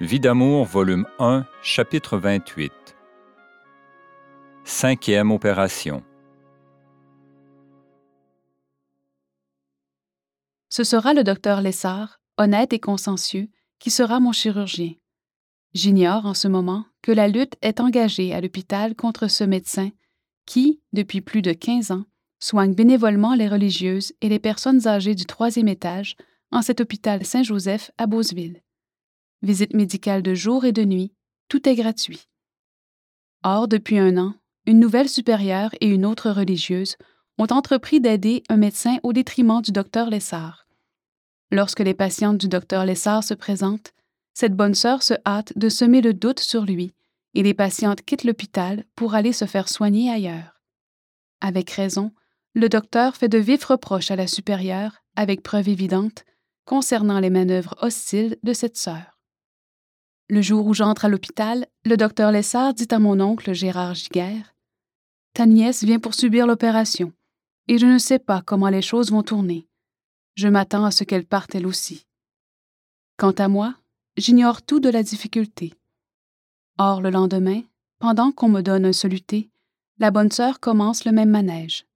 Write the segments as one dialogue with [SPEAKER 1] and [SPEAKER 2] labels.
[SPEAKER 1] Vie d'amour, volume 1, chapitre 28. Cinquième opération.
[SPEAKER 2] Ce sera le docteur Lessard, honnête et consciencieux, qui sera mon chirurgien. J'ignore en ce moment que la lutte est engagée à l'hôpital contre ce médecin qui, depuis plus de 15 ans, soigne bénévolement les religieuses et les personnes âgées du troisième étage en cet hôpital Saint-Joseph à Beauceville. Visite médicale de jour et de nuit, tout est gratuit. Or, depuis un an, une nouvelle supérieure et une autre religieuse ont entrepris d'aider un médecin au détriment du docteur Lessard. Lorsque les patientes du docteur Lessard se présentent, cette bonne sœur se hâte de semer le doute sur lui et les patientes quittent l'hôpital pour aller se faire soigner ailleurs. Avec raison, le docteur fait de vifs reproches à la supérieure, avec preuve évidente, concernant les manœuvres hostiles de cette sœur. Le jour où j'entre à l'hôpital, le docteur Lessard dit à mon oncle Gérard Giguère Ta nièce vient pour subir l'opération, et je ne sais pas comment les choses vont tourner. Je m'attends à ce qu'elle parte elle aussi. Quant à moi, j'ignore tout de la difficulté. Or, le lendemain, pendant qu'on me donne un soluté, la bonne sœur commence le même manège.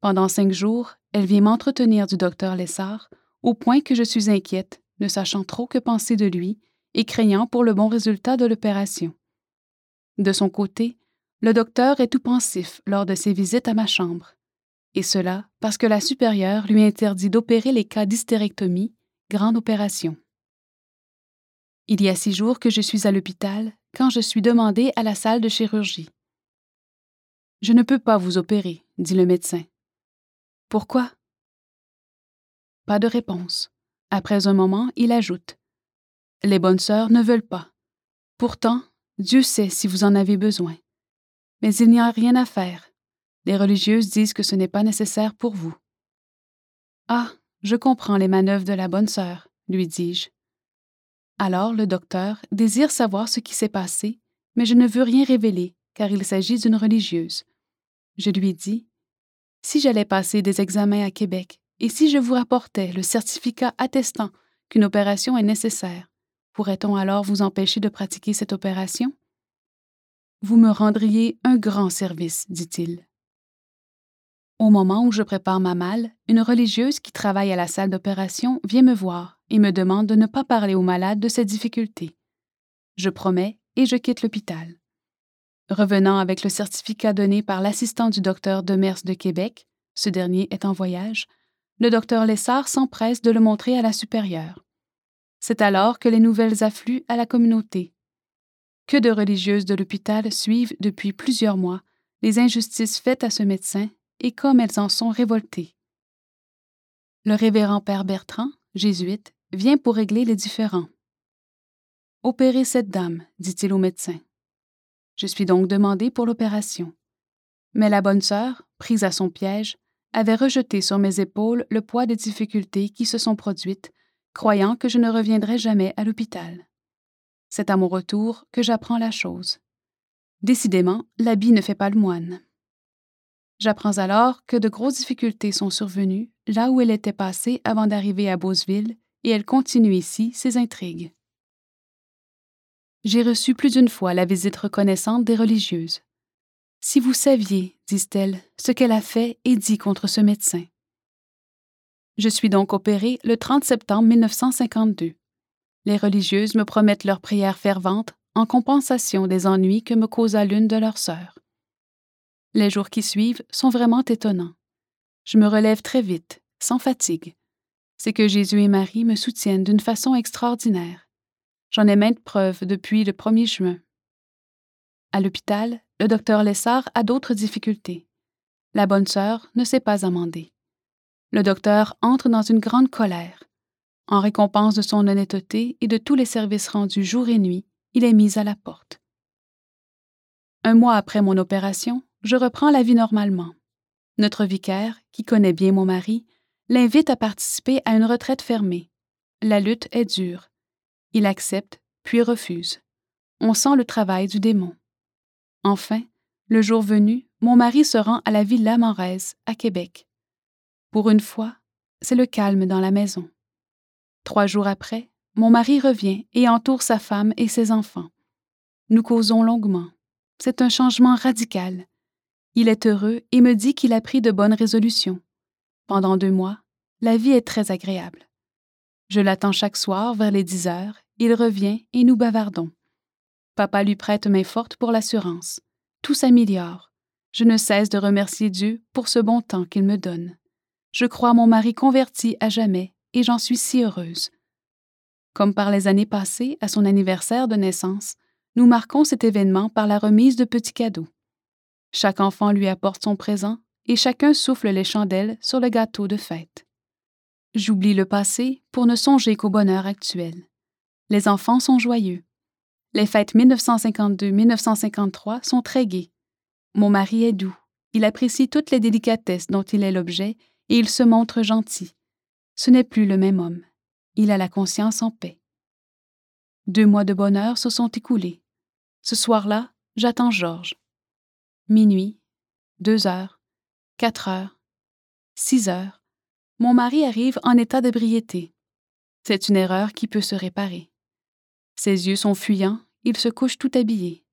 [SPEAKER 2] Pendant cinq jours, elle vient m'entretenir du docteur Lessard, au point que je suis inquiète, ne sachant trop que penser de lui et craignant pour le bon résultat de l'opération. De son côté, le docteur est tout pensif lors de ses visites à ma chambre, et cela parce que la supérieure lui interdit d'opérer les cas d'hystérectomie, grande opération. Il y a six jours que je suis à l'hôpital quand je suis demandée à la salle de chirurgie. Je ne peux pas vous opérer, dit le médecin. Pourquoi? Pas de réponse. Après un moment, il ajoute. Les bonnes sœurs ne veulent pas. Pourtant, Dieu sait si vous en avez besoin. Mais il n'y a rien à faire. Les religieuses disent que ce n'est pas nécessaire pour vous. Ah, je comprends les manœuvres de la bonne sœur, lui dis-je. Alors le docteur désire savoir ce qui s'est passé, mais je ne veux rien révéler, car il s'agit d'une religieuse. Je lui dis si j'allais passer des examens à Québec et si je vous rapportais le certificat attestant qu'une opération est nécessaire, pourrait-on alors vous empêcher de pratiquer cette opération? Vous me rendriez un grand service, dit-il. Au moment où je prépare ma malle, une religieuse qui travaille à la salle d'opération vient me voir et me demande de ne pas parler aux malades de ces difficultés. Je promets et je quitte l'hôpital. Revenant avec le certificat donné par l'assistant du docteur Demers de Québec, ce dernier est en voyage, le docteur Lessard s'empresse de le montrer à la supérieure. C'est alors que les nouvelles affluent à la communauté. Que de religieuses de l'hôpital suivent depuis plusieurs mois les injustices faites à ce médecin et comme elles en sont révoltées. Le révérend père Bertrand, jésuite, vient pour régler les différends. Opérez cette dame, dit-il au médecin. Je suis donc demandé pour l'opération. Mais la bonne sœur, prise à son piège, avait rejeté sur mes épaules le poids des difficultés qui se sont produites, croyant que je ne reviendrais jamais à l'hôpital. C'est à mon retour que j'apprends la chose. Décidément, l'habit ne fait pas le moine. J'apprends alors que de grosses difficultés sont survenues là où elle était passée avant d'arriver à Beauceville, et elle continue ici ses intrigues. J'ai reçu plus d'une fois la visite reconnaissante des religieuses. Si vous saviez, disent-elles, ce qu'elle a fait et dit contre ce médecin. Je suis donc opérée le 30 septembre 1952. Les religieuses me promettent leurs prières ferventes en compensation des ennuis que me causa l'une de leurs sœurs. Les jours qui suivent sont vraiment étonnants. Je me relève très vite, sans fatigue. C'est que Jésus et Marie me soutiennent d'une façon extraordinaire. J'en ai maintes preuves depuis le 1er juin. À l'hôpital, le docteur Lessard a d'autres difficultés. La bonne sœur ne s'est pas amendée. Le docteur entre dans une grande colère. En récompense de son honnêteté et de tous les services rendus jour et nuit, il est mis à la porte. Un mois après mon opération, je reprends la vie normalement. Notre vicaire, qui connaît bien mon mari, l'invite à participer à une retraite fermée. La lutte est dure. Il accepte, puis refuse. On sent le travail du démon. Enfin, le jour venu, mon mari se rend à la villa Manrez, à Québec. Pour une fois, c'est le calme dans la maison. Trois jours après, mon mari revient et entoure sa femme et ses enfants. Nous causons longuement. C'est un changement radical. Il est heureux et me dit qu'il a pris de bonnes résolutions. Pendant deux mois, la vie est très agréable. Je l'attends chaque soir vers les dix heures, il revient et nous bavardons. Papa lui prête main forte pour l'assurance. Tout s'améliore. Je ne cesse de remercier Dieu pour ce bon temps qu'il me donne. Je crois mon mari converti à jamais et j'en suis si heureuse. Comme par les années passées, à son anniversaire de naissance, nous marquons cet événement par la remise de petits cadeaux. Chaque enfant lui apporte son présent et chacun souffle les chandelles sur le gâteau de fête. J'oublie le passé pour ne songer qu'au bonheur actuel. Les enfants sont joyeux. Les fêtes 1952-1953 sont très gaies. Mon mari est doux. Il apprécie toutes les délicatesses dont il est l'objet et il se montre gentil. Ce n'est plus le même homme. Il a la conscience en paix. Deux mois de bonheur se sont écoulés. Ce soir-là, j'attends Georges. Minuit, deux heures, quatre heures, six heures. Mon mari arrive en état d'ébriété. C'est une erreur qui peut se réparer. Ses yeux sont fuyants, il se couche tout habillé.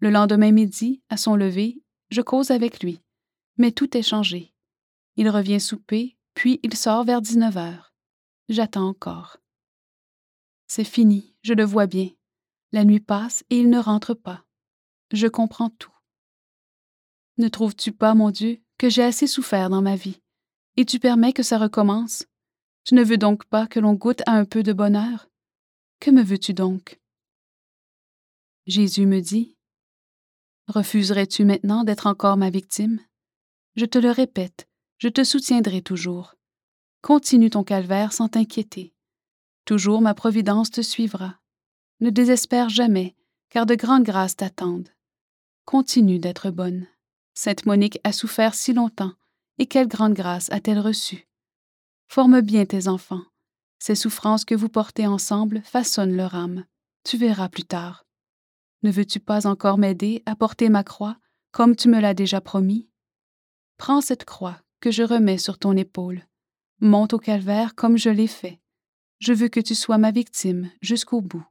[SPEAKER 2] Le lendemain midi, à son lever, je cause avec lui. Mais tout est changé. Il revient souper, puis il sort vers 19 heures. J'attends encore. C'est fini, je le vois bien. La nuit passe et il ne rentre pas. Je comprends tout. Ne trouves-tu pas, mon Dieu, que j'ai assez souffert dans ma vie, et tu permets que ça recommence? Tu ne veux donc pas que l'on goûte à un peu de bonheur? Que me veux-tu donc? Jésus me dit, Refuserais-tu maintenant d'être encore ma victime? Je te le répète, je te soutiendrai toujours. Continue ton calvaire sans t'inquiéter. Toujours ma providence te suivra. Ne désespère jamais, car de grandes grâces t'attendent. Continue d'être bonne. Sainte Monique a souffert si longtemps, et quelle grande grâce a-t-elle reçue? Forme bien tes enfants. Ces souffrances que vous portez ensemble façonnent leur âme. Tu verras plus tard. Ne veux-tu pas encore m'aider à porter ma croix, comme tu me l'as déjà promis? Prends cette croix que je remets sur ton épaule. Monte au calvaire comme je l'ai fait. Je veux que tu sois ma victime jusqu'au bout.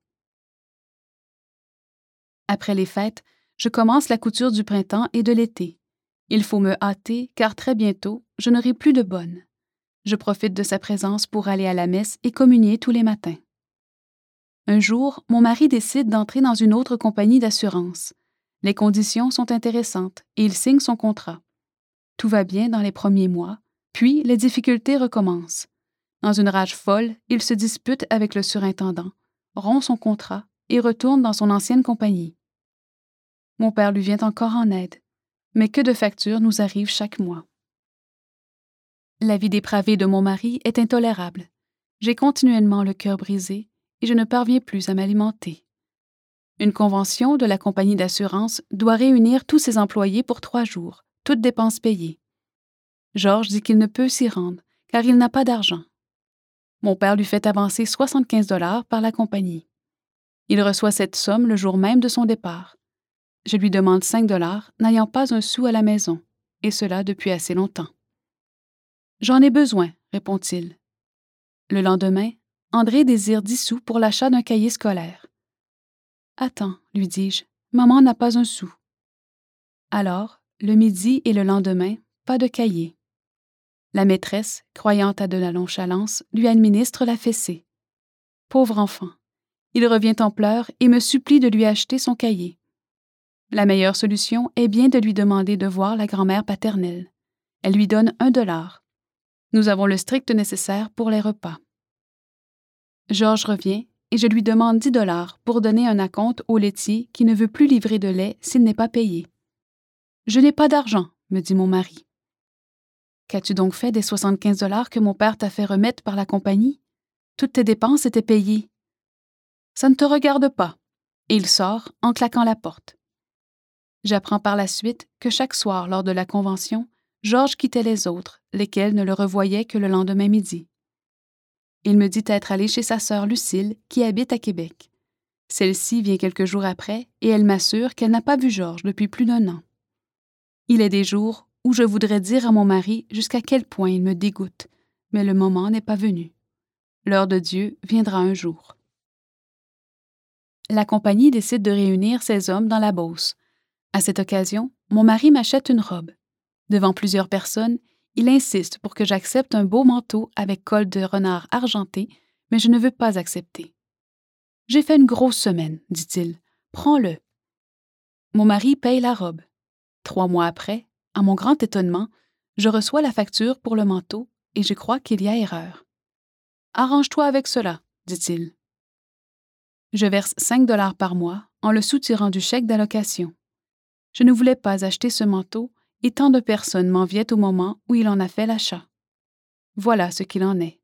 [SPEAKER 2] Après les fêtes, je commence la couture du printemps et de l'été. Il faut me hâter, car très bientôt, je n'aurai plus de bonne. Je profite de sa présence pour aller à la messe et communier tous les matins. Un jour, mon mari décide d'entrer dans une autre compagnie d'assurance. Les conditions sont intéressantes et il signe son contrat. Tout va bien dans les premiers mois, puis les difficultés recommencent. Dans une rage folle, il se dispute avec le surintendant, rompt son contrat et retourne dans son ancienne compagnie. Mon père lui vient encore en aide, mais que de factures nous arrivent chaque mois. La vie dépravée de mon mari est intolérable. J'ai continuellement le cœur brisé et je ne parviens plus à m'alimenter. Une convention de la compagnie d'assurance doit réunir tous ses employés pour trois jours, toutes dépenses payées. Georges dit qu'il ne peut s'y rendre, car il n'a pas d'argent. Mon père lui fait avancer 75 dollars par la compagnie. Il reçoit cette somme le jour même de son départ. Je lui demande 5 dollars, n'ayant pas un sou à la maison, et cela depuis assez longtemps. J'en ai besoin, répond-il. Le lendemain, André désire 10 sous pour l'achat d'un cahier scolaire. Attends, lui dis-je, maman n'a pas un sou. Alors, le midi et le lendemain, pas de cahier. La maîtresse, croyant à de la nonchalance, lui administre la fessée. Pauvre enfant. Il revient en pleurs et me supplie de lui acheter son cahier. La meilleure solution est bien de lui demander de voir la grand-mère paternelle. Elle lui donne un dollar. Nous avons le strict nécessaire pour les repas. Georges revient et je lui demande dix dollars pour donner un acompte au laitier qui ne veut plus livrer de lait s'il n'est pas payé. Je n'ai pas d'argent, me dit mon mari. Qu'as-tu donc fait des 75 dollars que mon père t'a fait remettre par la compagnie? Toutes tes dépenses étaient payées. Ça ne te regarde pas. Et il sort en claquant la porte. J'apprends par la suite que chaque soir lors de la convention, Georges quittait les autres, lesquels ne le revoyaient que le lendemain midi. Il me dit être allé chez sa sœur Lucille, qui habite à Québec. Celle-ci vient quelques jours après et elle m'assure qu'elle n'a pas vu Georges depuis plus d'un an. Il est des jours où je voudrais dire à mon mari jusqu'à quel point il me dégoûte, mais le moment n'est pas venu. L'heure de Dieu viendra un jour. la compagnie décide de réunir ses hommes dans la Beauce. À cette occasion, mon mari m'achète une robe. Devant plusieurs personnes, il insiste pour que j'accepte un beau manteau avec col de renard argenté, mais je ne veux pas accepter. J'ai fait une grosse semaine, dit-il. Prends-le. Mon mari paye la robe. Trois mois après, à mon grand étonnement, je reçois la facture pour le manteau et je crois qu'il y a erreur. Arrange-toi avec cela, dit-il. Je verse 5 dollars par mois en le soutirant du chèque d'allocation. Je ne voulais pas acheter ce manteau et tant de personnes m'enviaient au moment où il en a fait l'achat. Voilà ce qu'il en est.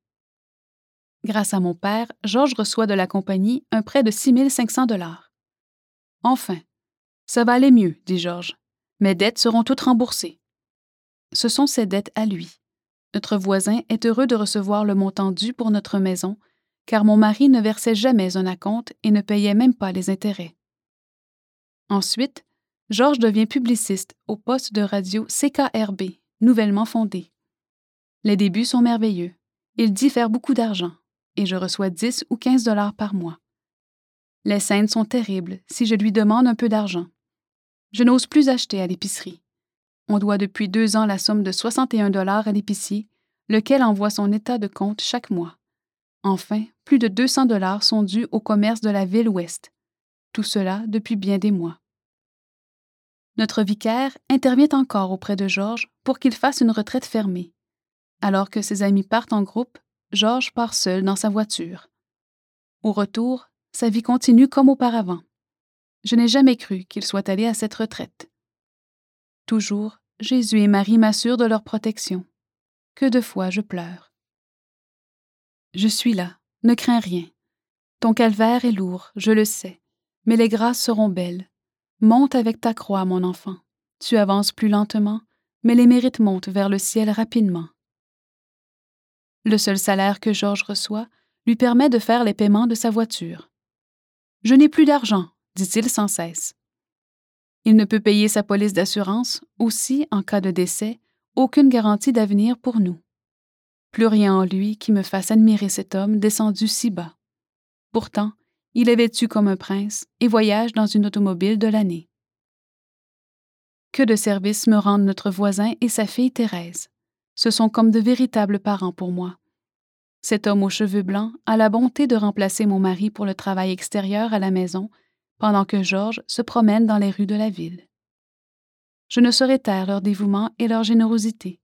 [SPEAKER 2] Grâce à mon père, Georges reçoit de la compagnie un prêt de 6500 dollars. Enfin, ça va aller mieux, dit Georges. Mes dettes seront toutes remboursées. Ce sont ses dettes à lui. Notre voisin est heureux de recevoir le montant dû pour notre maison, car mon mari ne versait jamais un acompte et ne payait même pas les intérêts. Ensuite, Georges devient publiciste au poste de radio CKRB, nouvellement fondé. Les débuts sont merveilleux. Il diffère beaucoup d'argent, et je reçois 10 ou 15 dollars par mois. Les scènes sont terribles si je lui demande un peu d'argent. Je n'ose plus acheter à l'épicerie. On doit depuis deux ans la somme de 61 dollars à l'épicier, lequel envoie son état de compte chaque mois. Enfin, plus de 200 dollars sont dus au commerce de la ville ouest. Tout cela depuis bien des mois. Notre vicaire intervient encore auprès de Georges pour qu'il fasse une retraite fermée. Alors que ses amis partent en groupe, Georges part seul dans sa voiture. Au retour, sa vie continue comme auparavant. Je n'ai jamais cru qu'il soit allé à cette retraite. Toujours, Jésus et Marie m'assurent de leur protection. Que de fois je pleure. Je suis là, ne crains rien. Ton calvaire est lourd, je le sais, mais les grâces seront belles. Monte avec ta croix, mon enfant. Tu avances plus lentement, mais les mérites montent vers le ciel rapidement. Le seul salaire que Georges reçoit lui permet de faire les paiements de sa voiture. Je n'ai plus d'argent, dit-il sans cesse. Il ne peut payer sa police d'assurance, aussi, en cas de décès, aucune garantie d'avenir pour nous. Plus rien en lui qui me fasse admirer cet homme descendu si bas. Pourtant, il est vêtu comme un prince et voyage dans une automobile de l'année. Que de services me rendent notre voisin et sa fille Thérèse. Ce sont comme de véritables parents pour moi. Cet homme aux cheveux blancs a la bonté de remplacer mon mari pour le travail extérieur à la maison, pendant que Georges se promène dans les rues de la ville. Je ne saurais taire leur dévouement et leur générosité.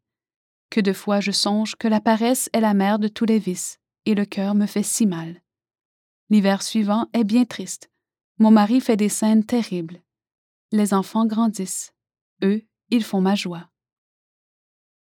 [SPEAKER 2] Que de fois je songe que la paresse est la mère de tous les vices, et le cœur me fait si mal. L'hiver suivant est bien triste. Mon mari fait des scènes terribles. Les enfants grandissent. Eux, ils font ma joie.